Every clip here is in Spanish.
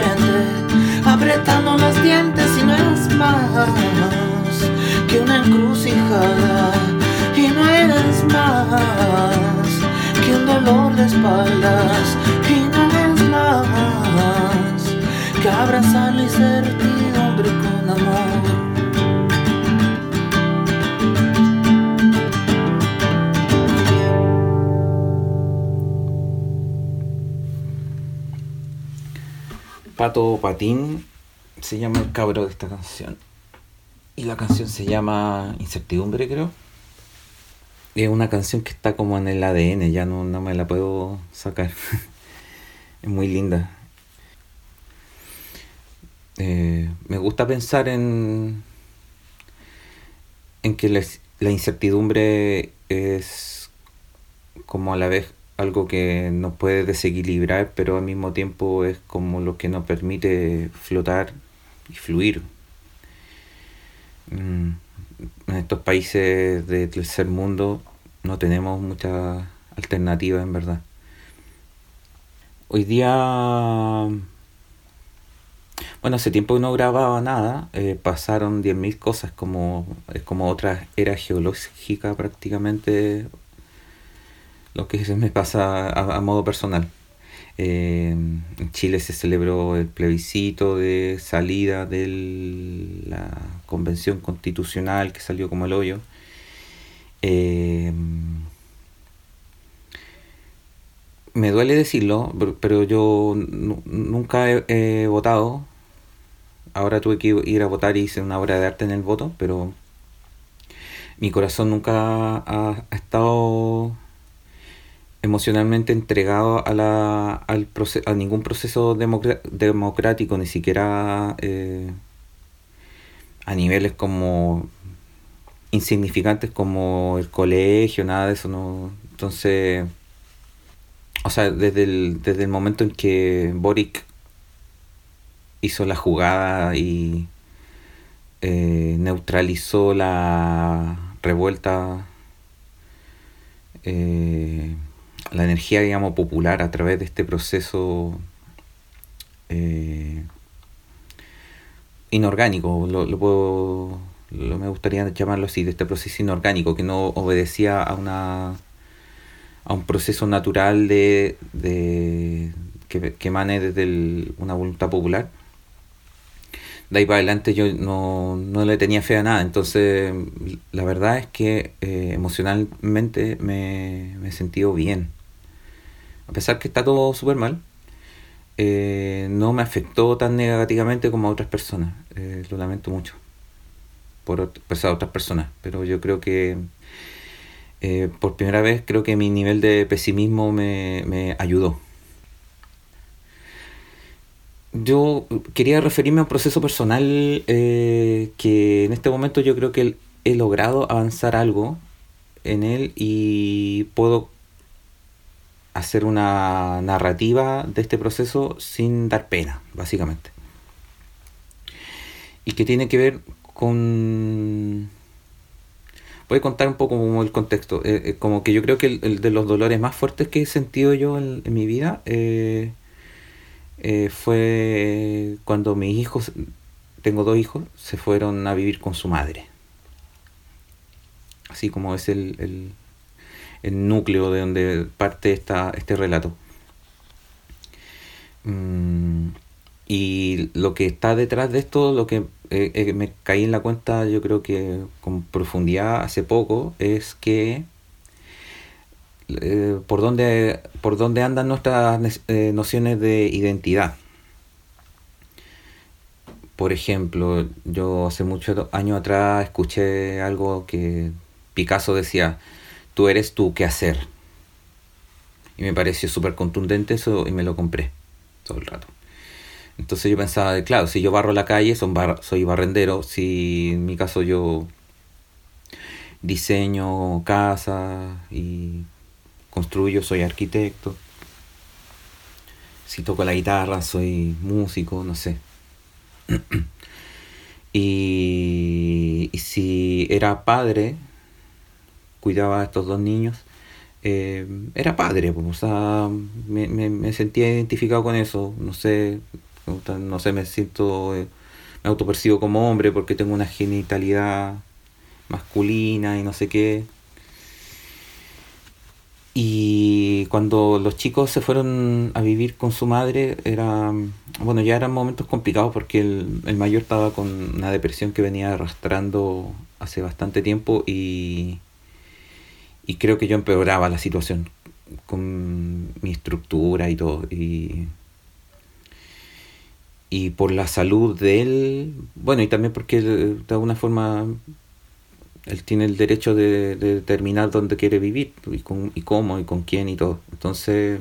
mirada Pato Patín se llama el cabro de esta canción. Y la canción se llama Incertidumbre, creo. Es una canción que está como en el ADN, ya no, me la puedo sacar. es muy linda. Eh, me gusta pensar en, en que la incertidumbre es como a la vez algo que nos puede desequilibrar, pero al mismo tiempo es como lo que nos permite flotar y fluir. Mm, En estos países del tercer mundo no tenemos muchas alternativas en verdad. Hoy día, bueno, hace tiempo que no grababa nada, eh, pasaron 10.000 cosas, como, es como otra era geológica prácticamente lo que me pasa a, modo personal. Eh, en Chile se celebró el plebiscito de salida de la convención constitucional que salió como el hoyo. Eh, me duele decirlo, pero- yo nu- nunca he, votado. Ahora tuve que ir a votar y hice una obra de arte en el voto, pero mi corazón nunca ha estado emocionalmente entregado a, la, al proce- a ningún proceso democrático, ni siquiera eh, a niveles como insignificantes como el colegio, nada de eso. No. Entonces, o sea, desde el, desde el momento en que Boric hizo la jugada y eh, neutralizó la revuelta, eh, la energía, digamos, popular a través de este proceso eh, inorgánico, lo, lo puedo, lo, me gustaría llamarlo así, de este proceso inorgánico que no obedecía a una a un proceso natural de, de que, que emane desde una voluntad popular de ahí para adelante yo no, no le tenía fe a nada. Entonces, la verdad es que eh, emocionalmente me, me he sentido bien. A pesar que está todo súper mal, eh, no me afectó tan negativamente como a otras personas. Eh, lo lamento mucho por pues, a otras personas. Pero yo creo que eh, por primera vez creo que mi nivel de pesimismo me, me ayudó. Yo quería referirme a un proceso personal que en este momento yo creo que he logrado avanzar algo en él y puedo hacer una narrativa de este proceso sin dar pena, básicamente. Y que tiene que ver con... Voy a contar un poco como el contexto. Eh, eh, como que yo creo que el, de los dolores más fuertes que he sentido yo en, mi vida eh, fue cuando mis hijos, tengo dos hijos, se fueron a vivir con su madre. Así como es el, el núcleo de donde parte esta, este relato. Mm, Y lo que está detrás de esto, lo que eh, eh, me caí en la cuenta, yo creo que con profundidad hace poco, es que eh, por, dónde, por dónde andan nuestras nociones de identidad. Por ejemplo, yo hace muchos años atrás escuché algo que Picasso decía, tú eres tú qué hacer. Y me pareció súper contundente eso y me lo compré todo el rato. Entonces yo pensaba, claro, si yo barro la calle, son soy barrendero. Si en mi caso yo diseño casa y construyo, soy arquitecto. Si toco la guitarra, soy músico, no sé. y, si era padre, cuidaba a estos dos niños, eh, era padre, pues, o sea, me, me, sentía identificado con eso, no sé, no sé, me siento, eh, me autopercibo como hombre porque tengo una genitalidad masculina y no sé qué. Y cuando los chicos se fueron a vivir con su madre, era, bueno, ya eran momentos complicados porque el, el mayor estaba con una depresión que venía arrastrando hace bastante tiempo y, y creo que yo empeoraba la situación con mi estructura y todo. Y y por la salud de él, bueno, y también porque de alguna forma él tiene el derecho de, determinar dónde quiere vivir y, con, y cómo y con quién y todo. Entonces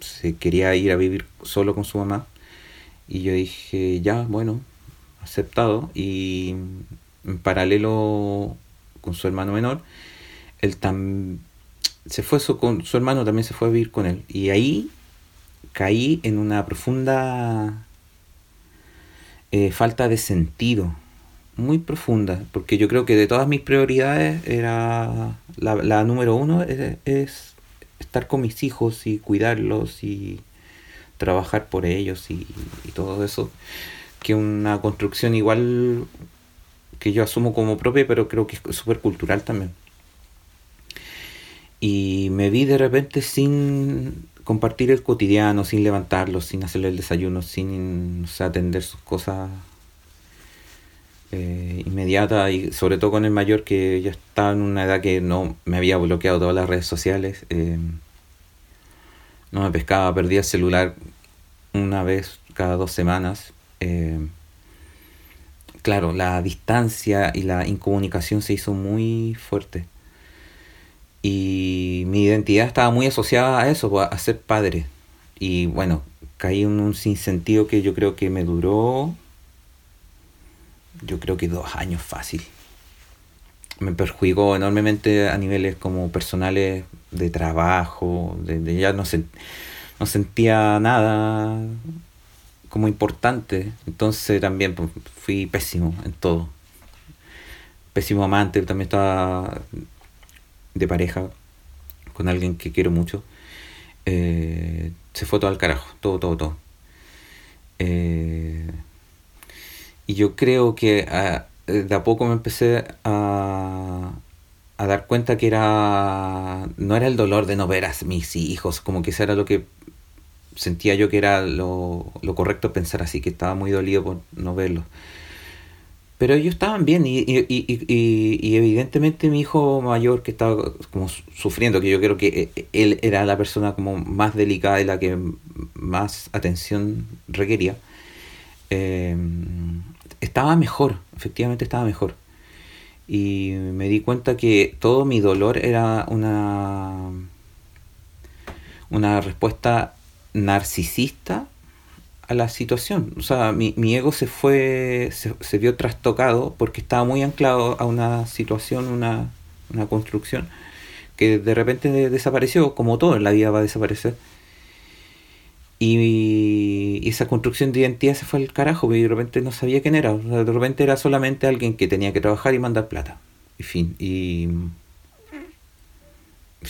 se quería ir a vivir solo con su mamá y yo dije, ya, bueno, aceptado y en paralelo con su hermano menor, él también se fue su, con su hermano también se fue a vivir con él y ahí caí en una profunda eh, falta de sentido muy profunda, porque yo creo que de todas mis prioridades era la, número uno es, estar con mis hijos y cuidarlos y trabajar por ellos y, todo eso, que una construcción igual que yo asumo como propia, pero creo que es súper cultural también. Y me vi de repente sin compartir el cotidiano sin levantarlo, sin hacerle el desayuno, sin atender sus cosas eh, inmediatas y sobre todo con el mayor que ya estaba en una edad que no me había bloqueado todas las redes sociales. Eh, no me pescaba, perdía el celular una vez cada dos semanas. Eh, claro, la distancia y la incomunicación se hizo muy fuerte. Y mi identidad estaba muy asociada a eso, a ser padre. Y bueno, caí en un sinsentido que yo creo que me duró, yo creo que dos años fácil. Me perjudicó enormemente a niveles como personales de trabajo, de, ya no, no sentía nada como importante. Entonces también pues, fui pésimo en todo. Pésimo amante, también estaba de pareja con alguien que quiero mucho, eh, se fue todo al carajo, todo, todo, todo. Eh, y yo creo que ah, de a poco me empecé a, a dar cuenta que era no era el dolor de no ver a mis hijos, como que eso era lo que sentía yo que era lo, lo correcto pensar así, que estaba muy dolido por no verlos pero ellos estaban bien y, y, y, y, evidentemente mi hijo mayor que estaba como sufriendo, que yo creo que eh, él era la persona como más delicada y la que más atención requería, eh, estaba mejor, efectivamente estaba mejor. Y me di cuenta que todo mi dolor era una, una respuesta narcisista a la situación. O sea, mi, mi ego se fue, se, se, vio trastocado porque estaba muy anclado a una situación, una, una construcción, que de repente desapareció, como todo en la vida va a desaparecer. Y, esa construcción de identidad se fue al carajo, y de repente no sabía quién era. de repente era solamente alguien que tenía que trabajar y mandar plata. Y fin. Y,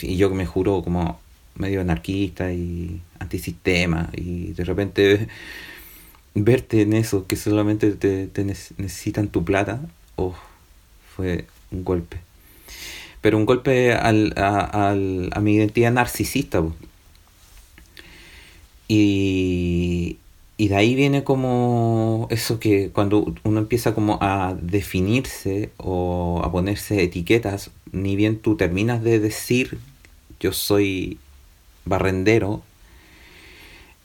y yo me juro como medio anarquista y antisistema y de repente verte en eso, que solamente te, necesitan tu plata, oh, fue un golpe. Pero un golpe al, a, al, a mi identidad narcisista. Y, y de ahí viene como eso que cuando uno empieza como a definirse o a ponerse etiquetas, ni bien tú terminas de decir yo soy barrendero,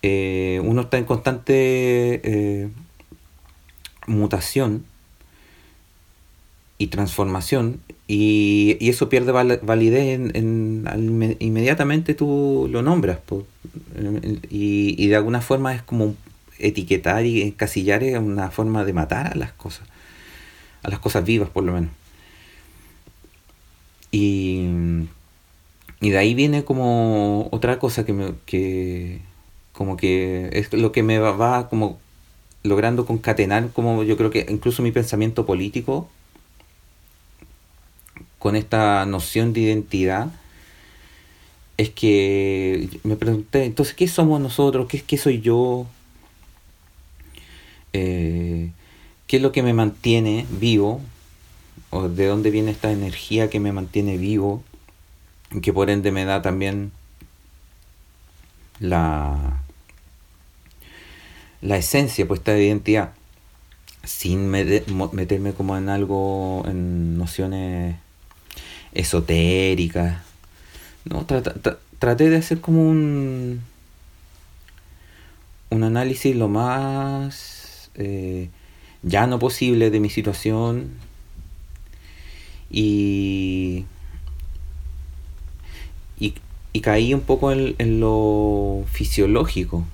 eh, uno está en constante eh, mutación y transformación y, eso pierde validez en, inmediatamente tú lo nombras y, y, de alguna forma es como etiquetar y encasillar es una forma de matar a las cosas a las cosas vivas por lo menos. Y, y de ahí viene como otra cosa que me que como que es lo que me va como logrando concatenar como yo creo que incluso mi pensamiento político con esta noción de identidad es que me pregunté, entonces, ¿qué somos nosotros? ¿Qué, qué soy yo? Eh, ¿Qué es lo que me mantiene vivo? ¿O de dónde viene esta energía que me mantiene vivo? Que por ende me da también la, la esencia, pues esta identidad, sin meterme como en algo, en nociones esotérica. No, traté de hacer como un, un análisis lo más eh, llano posible de mi situación y, y, caí un poco en, lo fisiológico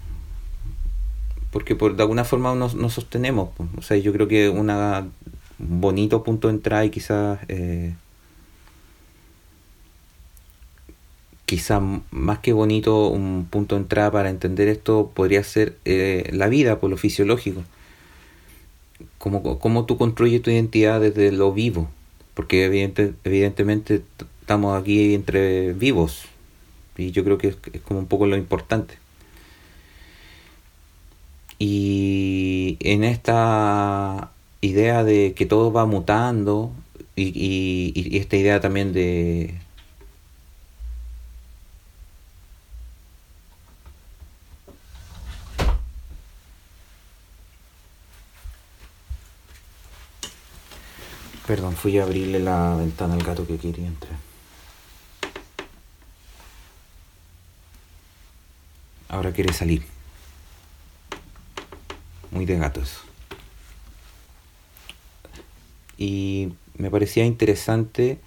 porque por de alguna forma nos, nos sostenemos o sea yo creo que un bonito punto de entrada y quizás eh, quizá más que bonito un punto de entrada para entender esto podría ser eh, la vida, por lo fisiológico. Cómo, cómo tú construyes tu identidad desde lo vivo, porque evidente, evidentemente estamos aquí entre vivos, y yo creo que es, como un poco lo importante. Y en esta idea de que todo va mutando, y esta idea también de, Perdón, fui a abrirle la ventana al gato que quería entrar. Ahora quiere salir. Muy de gatos. Y me parecía interesante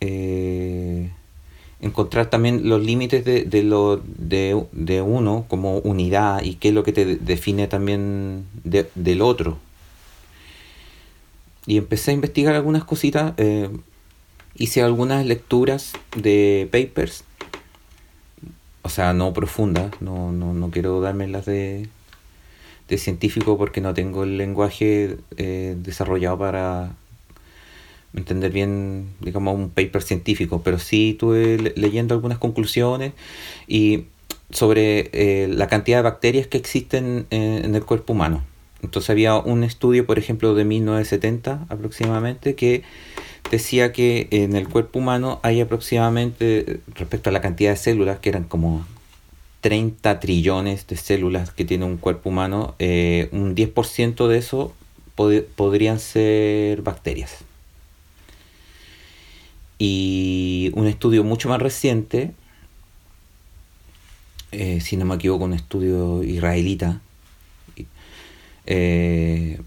eh, encontrar también los límites de, lo, de, uno como unidad y qué es lo que te define también del otro y empecé a investigar algunas cositas. Eh, hice algunas lecturas de papers. O sea, no profundas. No, no, no quiero darme las de, de científico porque no tengo el lenguaje eh, desarrollado para entender bien, digamos, un paper científico. Pero sí estuve leyendo algunas conclusiones y sobre eh, la cantidad de bacterias que existen en el cuerpo humano. Entonces había un estudio, por ejemplo, de 1970 aproximadamente, que decía que en el cuerpo humano hay aproximadamente, respecto a la cantidad de células, que eran como 30 trillones de células que tiene un cuerpo humano, eh, un 10% de eso podrían ser bacterias. Y un estudio mucho más reciente, eh, si no me equivoco, un estudio israelita, eh,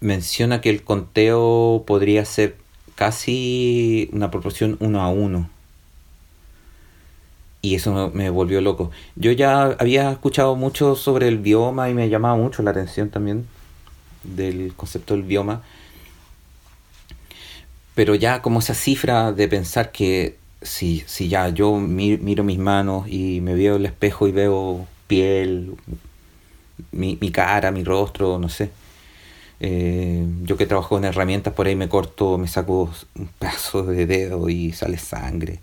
menciona que el conteo podría ser casi una proporción uno a uno. Y eso me volvió loco. Yo ya había escuchado mucho sobre el bioma y me llamaba mucho la atención también del concepto del bioma. Pero ya como esa cifra de pensar que si, si ya yo miro mis manos y me veo el espejo y veo piel, mi, mi cara, mi rostro, no sé. Eh, yo que trabajo en herramientas, por ahí me corto, me saco un pedazo de dedo y sale sangre.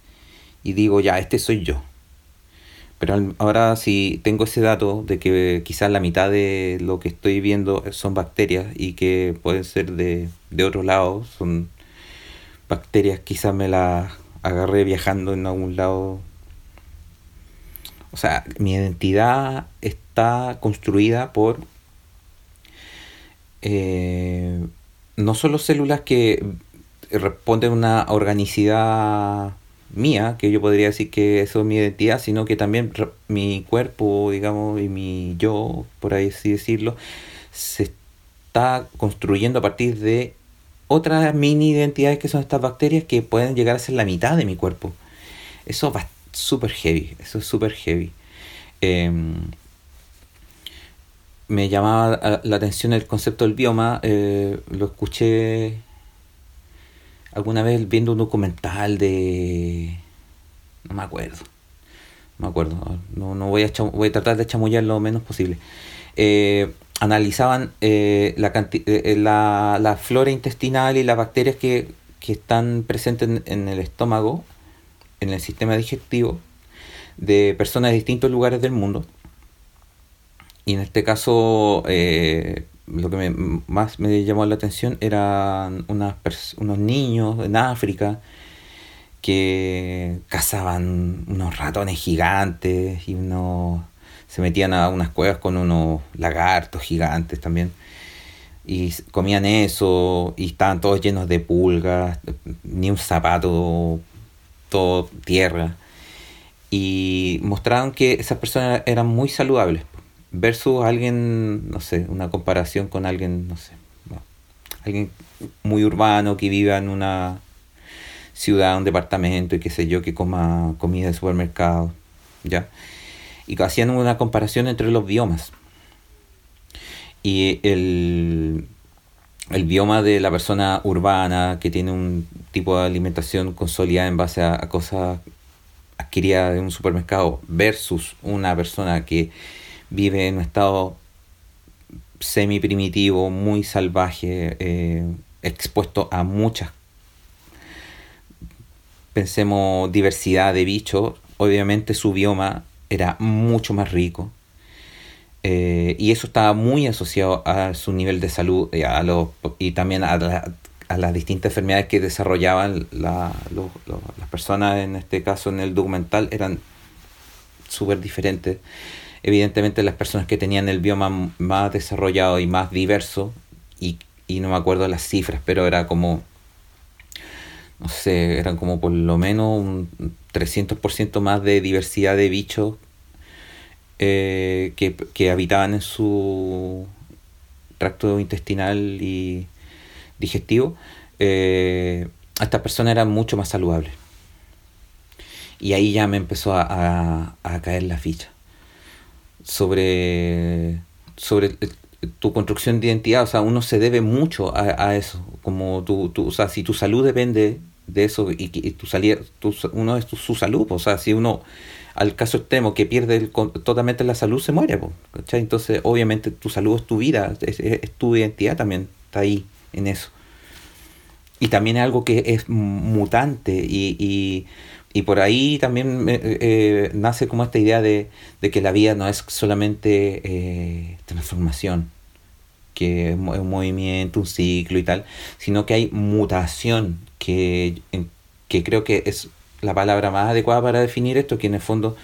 Y digo, ya, este soy yo. Pero ahora si tengo ese dato de que quizás la mitad de lo que estoy viendo son bacterias y que pueden ser de, de otro lado, son bacterias, quizás me las agarré viajando en algún lado O sea, mi identidad está construida por eh, no solo células que responden a una organicidad mía, que yo podría decir que eso es mi identidad, sino que también mi cuerpo, digamos, y mi yo, por ahí así decirlo, se está construyendo a partir de otras mini identidades que son estas bacterias que pueden llegar a ser la mitad de mi cuerpo. Eso va súper heavy, eso es súper heavy. Em, me llamaba la atención el concepto del bioma, eh, lo escuché alguna vez viendo un documental de... no me acuerdo, no me acuerdo, no, no voy, a voy a tratar de chamullar lo menos posible. Eh, analizaban eh, la, eh, la, la, flora intestinal y las bacterias que, que están presentes en, en, el estómago, en el sistema digestivo, de personas de distintos lugares del mundo. Y en este caso, eh, lo que me, más me llamó la atención eran unas unos niños en África que cazaban unos ratones gigantes y unos se metían a unas cuevas con unos lagartos gigantes también y comían eso y estaban todos llenos de pulgas, ni un zapato, todo tierra. Y mostraron que esas personas eran muy saludables versus alguien, no sé, una comparación con alguien, no sé, alguien muy urbano que viva en una ciudad, un departamento y qué sé yo, que coma comida de supermercado, ¿ya? Y hacían una comparación entre los biomas. Y el, el bioma de la persona urbana que tiene un tipo de alimentación consolidada en base a, cosas adquiridas de un supermercado versus una persona que vive en un estado semi primitivo, muy salvaje, eh, expuesto a muchas, pensemos, diversidad de bichos, obviamente su bioma era mucho más rico. Eh, y eso estaba muy asociado a su nivel de salud y, a los, y también a, a, las distintas enfermedades que desarrollaban la, las personas, en este caso en el documental, eran súper diferentes evidentemente las personas que tenían el bioma más desarrollado y más diverso, y, no me acuerdo las cifras, pero era como, no sé, eran como por lo menos un 300% más de diversidad de bichos eh, que, habitaban en su tracto intestinal y digestivo, eh, estas personas eran mucho más saludables. Y ahí ya me empezó a caer la ficha sobre, sobre tu construcción de identidad, o sea, uno se debe mucho a, eso, como tu, tu, o sea, si tu salud depende de eso y, y tu salida, tu, uno es su salud, o sea, si uno al caso extremo que pierde totalmente la salud se muere, Entonces, obviamente tu salud es tu vida, es, tu identidad también, está ahí en eso. Y también es algo que es mutante y y por ahí también eh, eh, nace como esta idea de, que la vida no es solamente eh, transformación, que es un movimiento, un ciclo y tal, sino que hay mutación, que, que creo que es la palabra más adecuada para definir esto, que en el fondo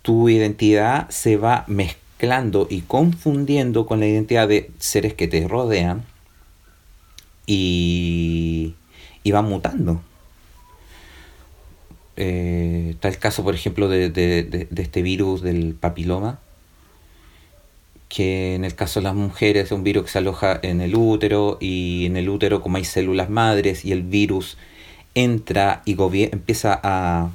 tu identidad se va mezclando y confundiendo con la identidad de seres que te rodean y, y van mutando eh, está el caso, por ejemplo, de, de, este virus del papiloma, que en el caso de las mujeres es un virus que se aloja en el útero y en el útero como hay células madres y el virus entra y empieza a...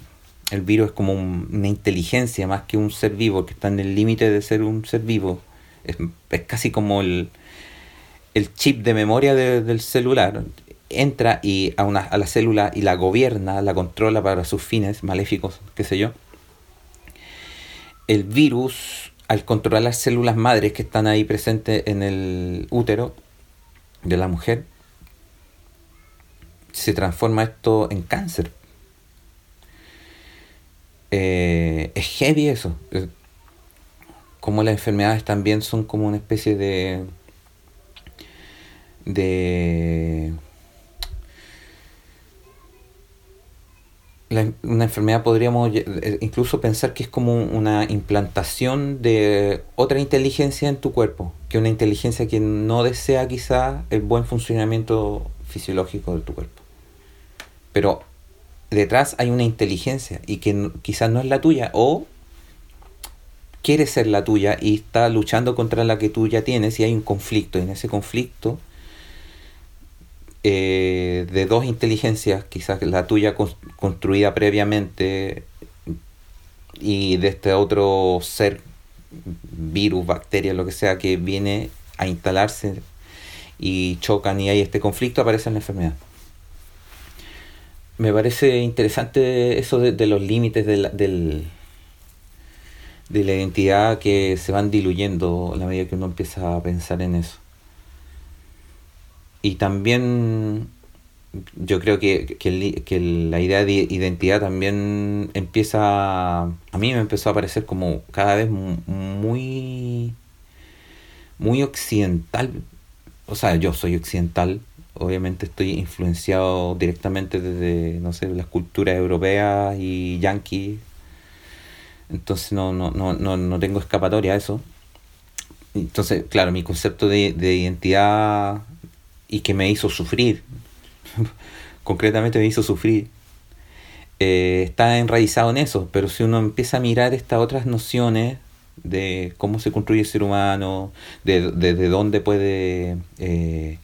El virus es como una inteligencia más que un ser vivo, que está en el límite de ser un ser vivo. Es, es casi como el, el chip de memoria del celular entra y a, una, a la célula y la gobierna, la controla para sus fines maléficos, qué sé yo. El virus, al controlar las células madres que están ahí presentes en el útero de la mujer, se transforma esto en cáncer. Eh, es heavy eso. Como las enfermedades también son como una especie de de una enfermedad podríamos eh, incluso pensar que es como una implantación de otra inteligencia en tu cuerpo, que una inteligencia que no desea quizá el buen funcionamiento fisiológico de tu cuerpo. Pero detrás hay una inteligencia y que quizás no es la tuya o quiere ser la tuya y está luchando contra la que tú ya tienes y hay un conflicto. Y en ese conflicto eh, de dos inteligencias, quizás la tuya construida previamente y de este otro ser, virus, bacteria, lo que sea, que viene a instalarse y chocan y hay este conflicto, aparece en la enfermedad. Me parece interesante eso de, los límites de la, del, de la identidad que se van diluyendo a la medida que uno empieza a pensar en eso. Y también yo creo que, que, la idea de identidad también empieza, a mí me empezó a parecer como cada vez muy, muy occidental. O sea, yo soy occidental, obviamente estoy influenciado directamente desde, no sé, las culturas europeas y yanquis. Entonces no, no, no, no, no tengo escapatoria a eso. Entonces, claro, mi concepto de, de identidad y que me hizo sufrir, concretamente me hizo sufrir, eh, está enraizado en eso, pero si uno empieza a mirar estas otras nociones de cómo se construye el ser humano, de, desde dónde puede, eh,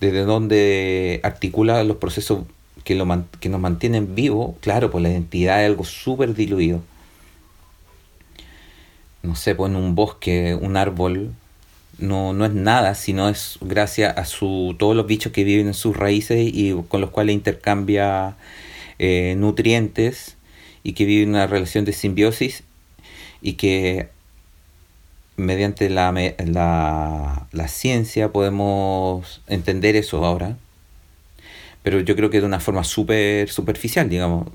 desde dónde articula los procesos que, lo que nos mantienen vivos, claro, pues la identidad es algo súper diluido. No sé, pues en un bosque, un árbol, no, no es nada, sino es gracias a su, todos los bichos que viven en sus raíces y con los cuales intercambia eh, nutrientes y que viven una relación de simbiosis y que mediante la, la, la ciencia podemos entender eso ahora. Pero yo creo que de una forma súper superficial, digamos.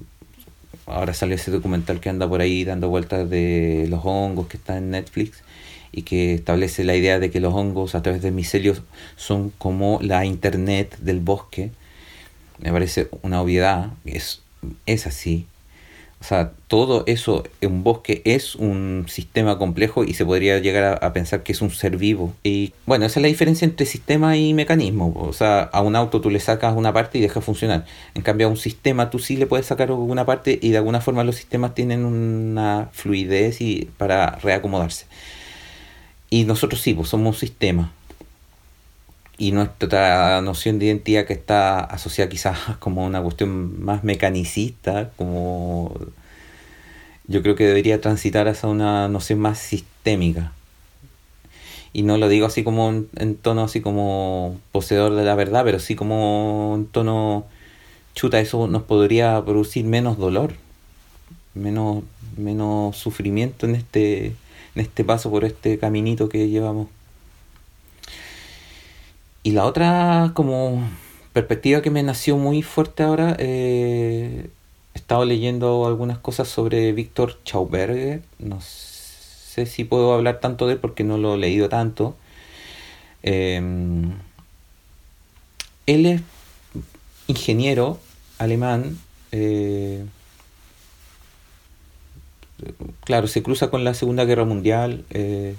Ahora sale ese documental que anda por ahí dando vueltas de los hongos que está en Netflix y que establece la idea de que los hongos a través del micelio son como la internet del bosque. Me parece una obviedad, es, es así. O sea, todo eso, un bosque es un sistema complejo y se podría llegar a, pensar que es un ser vivo. Y bueno, esa es la diferencia entre sistema y mecanismo. O sea, a un auto tú le sacas una parte y deja funcionar. En cambio, a un sistema tú sí le puedes sacar una parte y de alguna forma los sistemas tienen una fluidez y para reacomodarse. Y nosotros sí, pues somos un sistema. Y nuestra noción de identidad que está asociada quizás como una cuestión más mecanicista, como yo creo que debería transitar hacia una noción más sistémica. Y no lo digo así como en, tono así como poseedor de la verdad, pero sí como en tono chuta, eso nos podría producir menos dolor, menos, menos sufrimiento en este en este paso por este caminito que llevamos. Y la otra como perspectiva que me nació muy fuerte ahora, eh, he estado leyendo algunas cosas sobre Víctor Schauberger, no sé si puedo hablar tanto de él porque no lo he leído tanto. Em, él es ingeniero alemán, eh, claro, se cruza con la Segunda Guerra Mundial. Eh,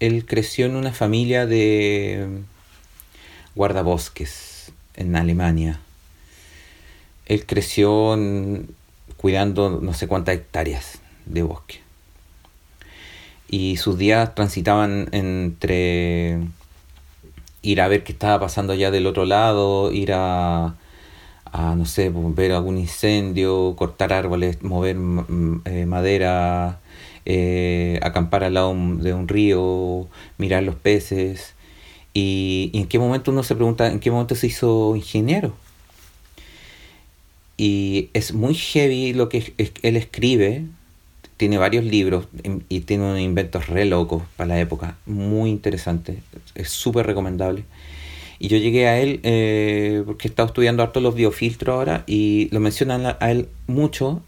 él creció en una familia de guardabosques en Alemania. Él creció cuidando no sé cuántas hectáreas de bosque. Y sus días transitaban entre ir a ver qué estaba pasando allá del otro lado, ir a a, no sé, ver algún incendio, cortar árboles, mover eh, madera, eh, acampar al lado de un río, mirar los peces. Y, en qué momento uno se pregunta, ¿en qué momento se hizo ingeniero? Y es muy heavy lo que él escribe. Tiene varios libros y tiene unos inventos re locos para la época. Muy interesante. Es súper recomendable. Y yo llegué a él eh, porque he estado estudiando harto los biofiltros ahora y lo mencionan a él mucho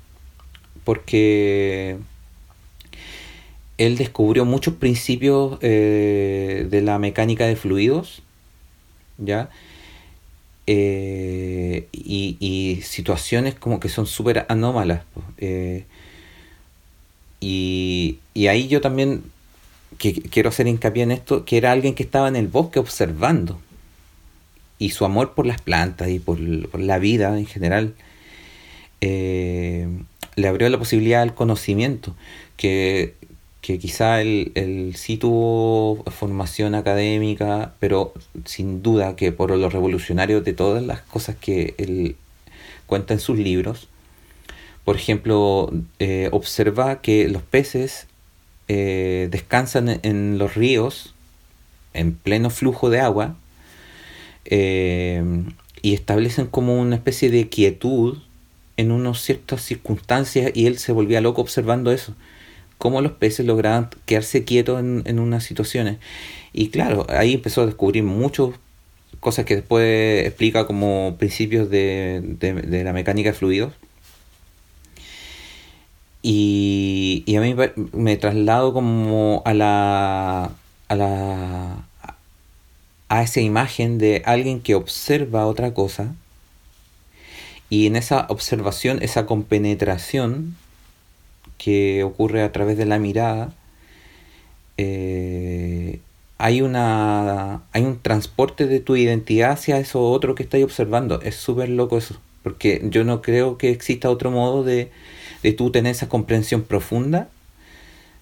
porque él descubrió muchos principios eh, de la mecánica de fluidos, ¿ya? eh, y, situaciones como que son súper anómalas. Eh, y, ahí yo también quiero hacer hincapié en esto, que era alguien que estaba en el bosque observando. Y su amor por las plantas y por, la vida en general eh, le abrió la posibilidad al conocimiento, que que quizá él, sí tuvo formación académica, pero sin duda que por lo revolucionario de todas las cosas que él cuenta en sus libros, por ejemplo, eh, observa que los peces eh, descansan en los ríos en pleno flujo de agua eh, y establecen como una especie de quietud en unas ciertas circunstancias y él se volvía loco observando eso cómo los peces lograban quedarse quietos en, unas situaciones. Y claro, ahí empezó a descubrir muchas cosas que después explica como principios de, la mecánica de fluidos. Y, a mí me traslado como a la, a la a esa imagen de alguien que observa otra cosa y en esa observación, esa compenetración que ocurre a través de la mirada, eh, hay, una, hay un transporte de tu identidad hacia eso otro que estás observando. Es súper loco eso, porque yo no creo que exista otro modo de, de tú tener esa comprensión profunda,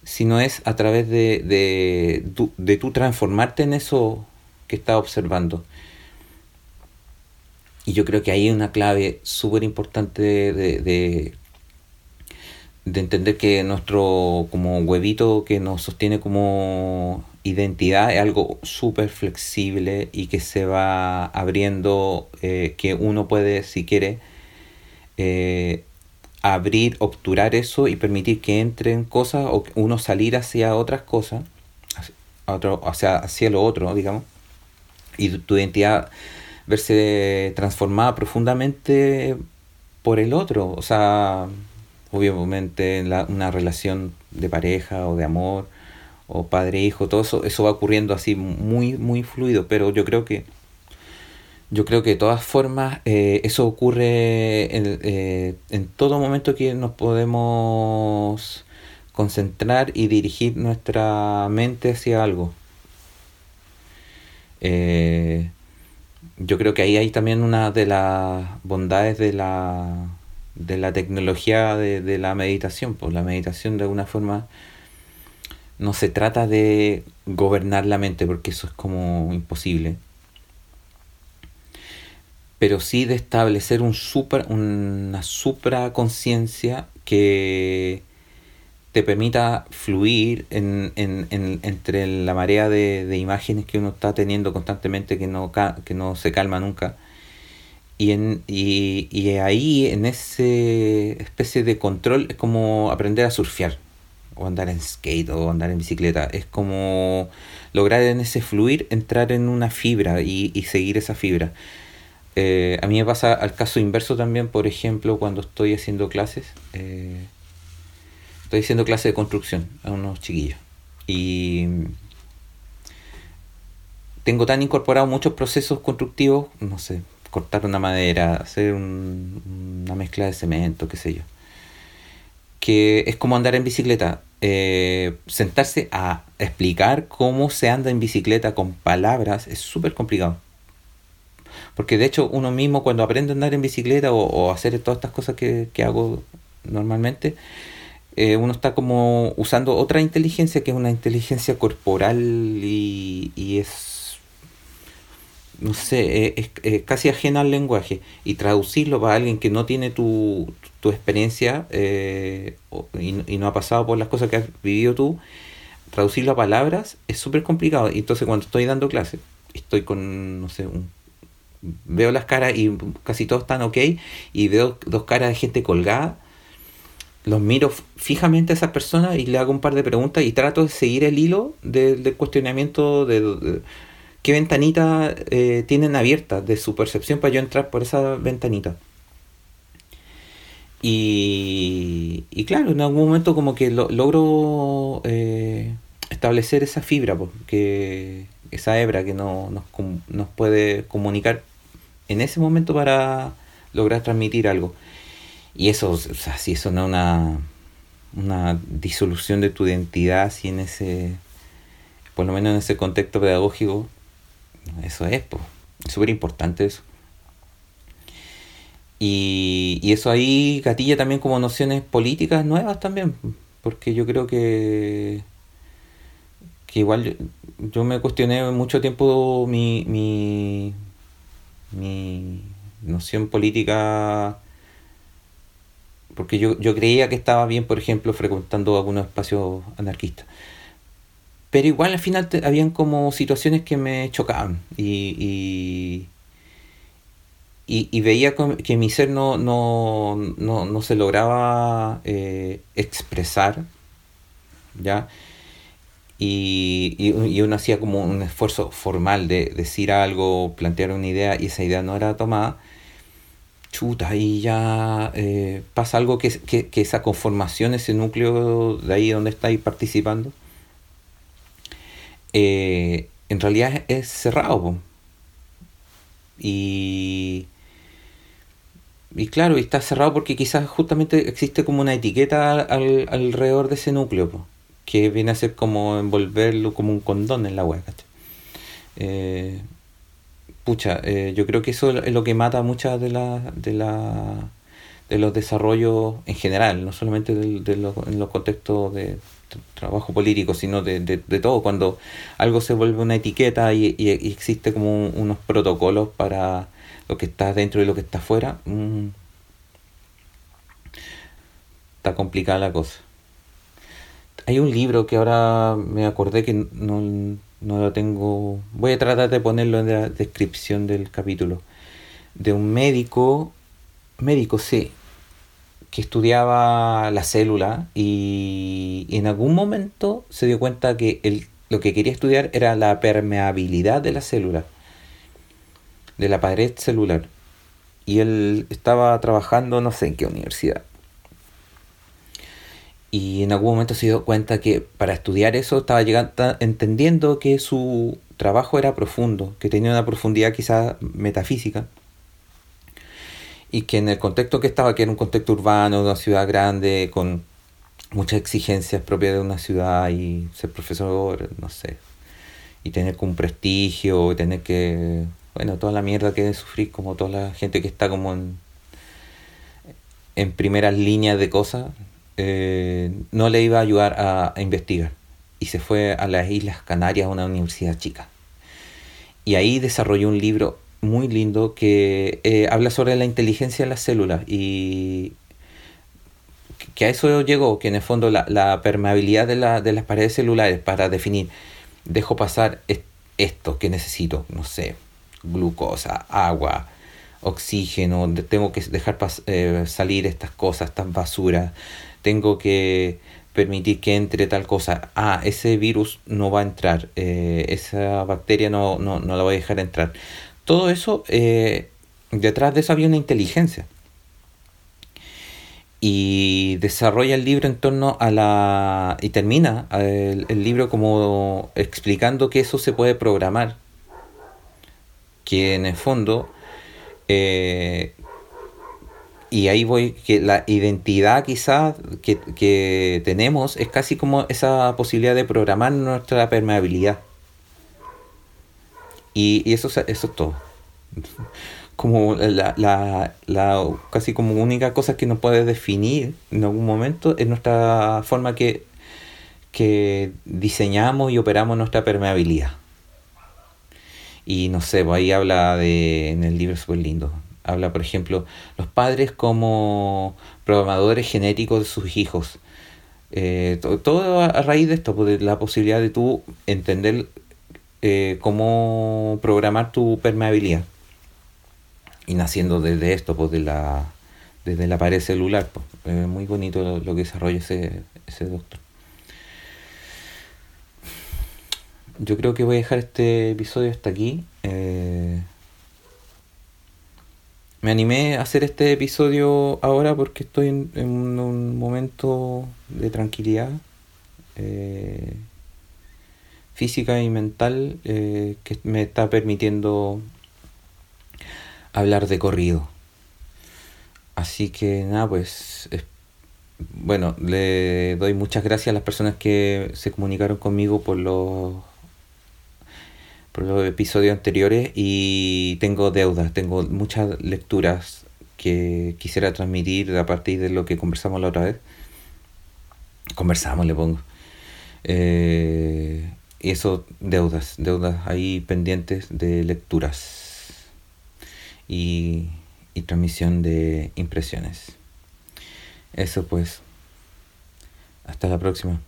sino es a través de, de, de tú transformarte en eso que estás observando. Y yo creo que ahí hay una clave súper importante de, de entender que nuestro como huevito que nos sostiene como identidad es algo súper flexible y que se va abriendo, eh, que uno puede, si quiere, eh, abrir, obturar eso y permitir que entren cosas o uno salir hacia otras cosas, otro, hacia, hacia lo otro, digamos, y tu identidad verse transformada profundamente por el otro, o sea, obviamente en una relación de pareja o de amor o padre-hijo, todo eso, eso va ocurriendo así muy, muy fluido, pero yo creo que yo creo que de todas formas eh, eso ocurre en, eh, en, todo momento que nos podemos concentrar y dirigir nuestra mente hacia algo. Eh, yo creo que ahí hay también una de las bondades de la de la tecnología de, la meditación. Pues la meditación de alguna forma no se trata de gobernar la mente, porque eso es como imposible. Pero sí de establecer un super, una supraconciencia que te permita fluir en, entre la marea de, imágenes que uno está teniendo constantemente que no, se calma nunca y, en, ahí, en ese especie de control, es como aprender a surfear, o andar en skate, o andar en bicicleta. Es como lograr en ese fluir entrar en una fibra y, y seguir esa fibra. Eh, a mí me pasa al caso inverso también, por ejemplo, cuando estoy haciendo clases. Eh, estoy haciendo clases de construcción a unos chiquillos. Y tengo tan incorporado muchos procesos constructivos, no sé, cortar una madera, hacer una mezcla de cemento, qué sé yo. Que es como andar en bicicleta. Eh, sentarse a explicar cómo se anda en bicicleta con palabras es súper complicado. Porque de hecho uno mismo cuando aprende a andar en bicicleta o, hacer todas estas cosas que, hago normalmente, eh, uno está como usando otra inteligencia que es una inteligencia corporal y, y es no sé, eh, es, casi ajeno al lenguaje y traducirlo para alguien que no tiene tu, tu experiencia eh, y, no ha pasado por las cosas que has vivido tú, traducirlo a palabras es súper complicado. Y entonces cuando estoy dando clases, estoy con, no sé, un, veo las caras y casi todos están ok y veo dos caras de gente colgada. Los miro fijamente a esas personas y le hago un par de preguntas y trato de seguir el hilo del cuestionamiento de qué ventanita eh, tienen abierta de su percepción para yo entrar por esa ventanita. Y, y claro, en algún momento como que logro eh, establecer esa fibra, porque esa hebra que no, nos, nos puede comunicar en ese momento para lograr transmitir algo. Y eso, o sea, si eso no es una, una disolución de tu identidad, si en ese, por lo menos en ese contexto pedagógico, eso es, es súper importante eso. Y, y eso ahí gatilla también como nociones políticas nuevas también, porque yo creo que, que igual yo, me cuestioné mucho tiempo mi, mi, mi noción política porque yo, yo creía que estaba bien, por ejemplo, frecuentando algunos espacios anarquistas. Pero igual al final habían como situaciones que me chocaban y, y, veía que mi ser no, no, no, se lograba eh, expresar, ¿ya? Y, y, uno hacía como un esfuerzo formal de decir algo, plantear una idea y esa idea no era tomada chuta, ahí ya eh, pasa algo que, que, esa conformación, ese núcleo de ahí donde estáis participando, eh, en realidad es cerrado. Y, y claro, está cerrado porque quizás justamente existe como una etiqueta alrededor de ese núcleo, que viene a ser como envolverlo como un condón en la web. Pucha, eh, yo creo que eso es lo que mata muchas de la, de la de los desarrollos en general, no solamente de, en los contextos de trabajo político, sino de, todo, cuando algo se vuelve una etiqueta y, existe como unos protocolos para lo que está dentro y lo que está afuera, mm, está complicada la cosa. Hay un libro que ahora me acordé que no, no lo tengo. Voy a tratar de ponerlo en la descripción del capítulo. De un médico, médico, sí, que estudiaba la célula y en algún momento se dio cuenta que él, lo que quería estudiar era la permeabilidad de la célula, de la pared celular. Y él estaba trabajando, no sé en qué universidad, y en algún momento se dio cuenta que para estudiar eso estaba llegando, entendiendo que su trabajo era profundo, que tenía una profundidad quizás metafísica y que en el contexto que estaba, que era un contexto urbano, una ciudad grande, con muchas exigencias propias de una ciudad y ser profesor, no sé, y tener un prestigio, y tener que, bueno, toda la mierda que sufrir como toda la gente que está como en, en primeras líneas de cosas, eh, no le iba a ayudar a, investigar y se fue a las Islas Canarias a una universidad chica. Y ahí desarrolló un libro muy lindo que eh, habla sobre la inteligencia de las células y que a eso llegó, que en el fondo la, permeabilidad de, las paredes celulares para definir, dejo pasar esto que necesito, no sé, glucosa, agua, oxígeno, tengo que dejar eh, salir estas cosas, estas basuras, tengo que permitir que entre tal cosa. Ah, ese virus no va a entrar, eh, esa bacteria no, no, no, la voy a dejar entrar. Todo eso, eh, detrás de eso había una inteligencia. Y desarrolla el libro en torno a la... y termina el, libro como explicando que eso se puede programar. Que en el fondo eh, y ahí voy, que la identidad quizás que, tenemos es casi como esa posibilidad de programar nuestra permeabilidad. Y, eso, eso es todo. Como la, la, la, casi como única cosa que nos puede definir en algún momento es nuestra forma que, que diseñamos y operamos nuestra permeabilidad. Y no sé, pues ahí habla de, en el libro súper lindo, Habla, por ejemplo, los padres como programadores genéticos de sus hijos. Eh, todo, a raíz de esto, pues, la posibilidad de tú entender eh, cómo programar tu permeabilidad. Y naciendo desde esto, pues de la, desde la pared celular. Pues. muy bonito lo, que desarrolla ese, ese doctor. Yo creo que voy a dejar este episodio hasta aquí. Eh, me animé a hacer este episodio ahora porque estoy en, un momento de tranquilidad eh, física y mental eh, que me está permitiendo hablar de corrido. Así que nada, pues bueno, le doy muchas gracias a las personas que se comunicaron conmigo por los los episodios anteriores y tengo deudas, tengo muchas lecturas que quisiera transmitir a partir de lo que conversamos la otra vez. Conversamos, le pongo. Eh, y eso, deudas, deudas ahí pendientes de lecturas y, y transmisión de impresiones. Eso pues. Hasta la próxima.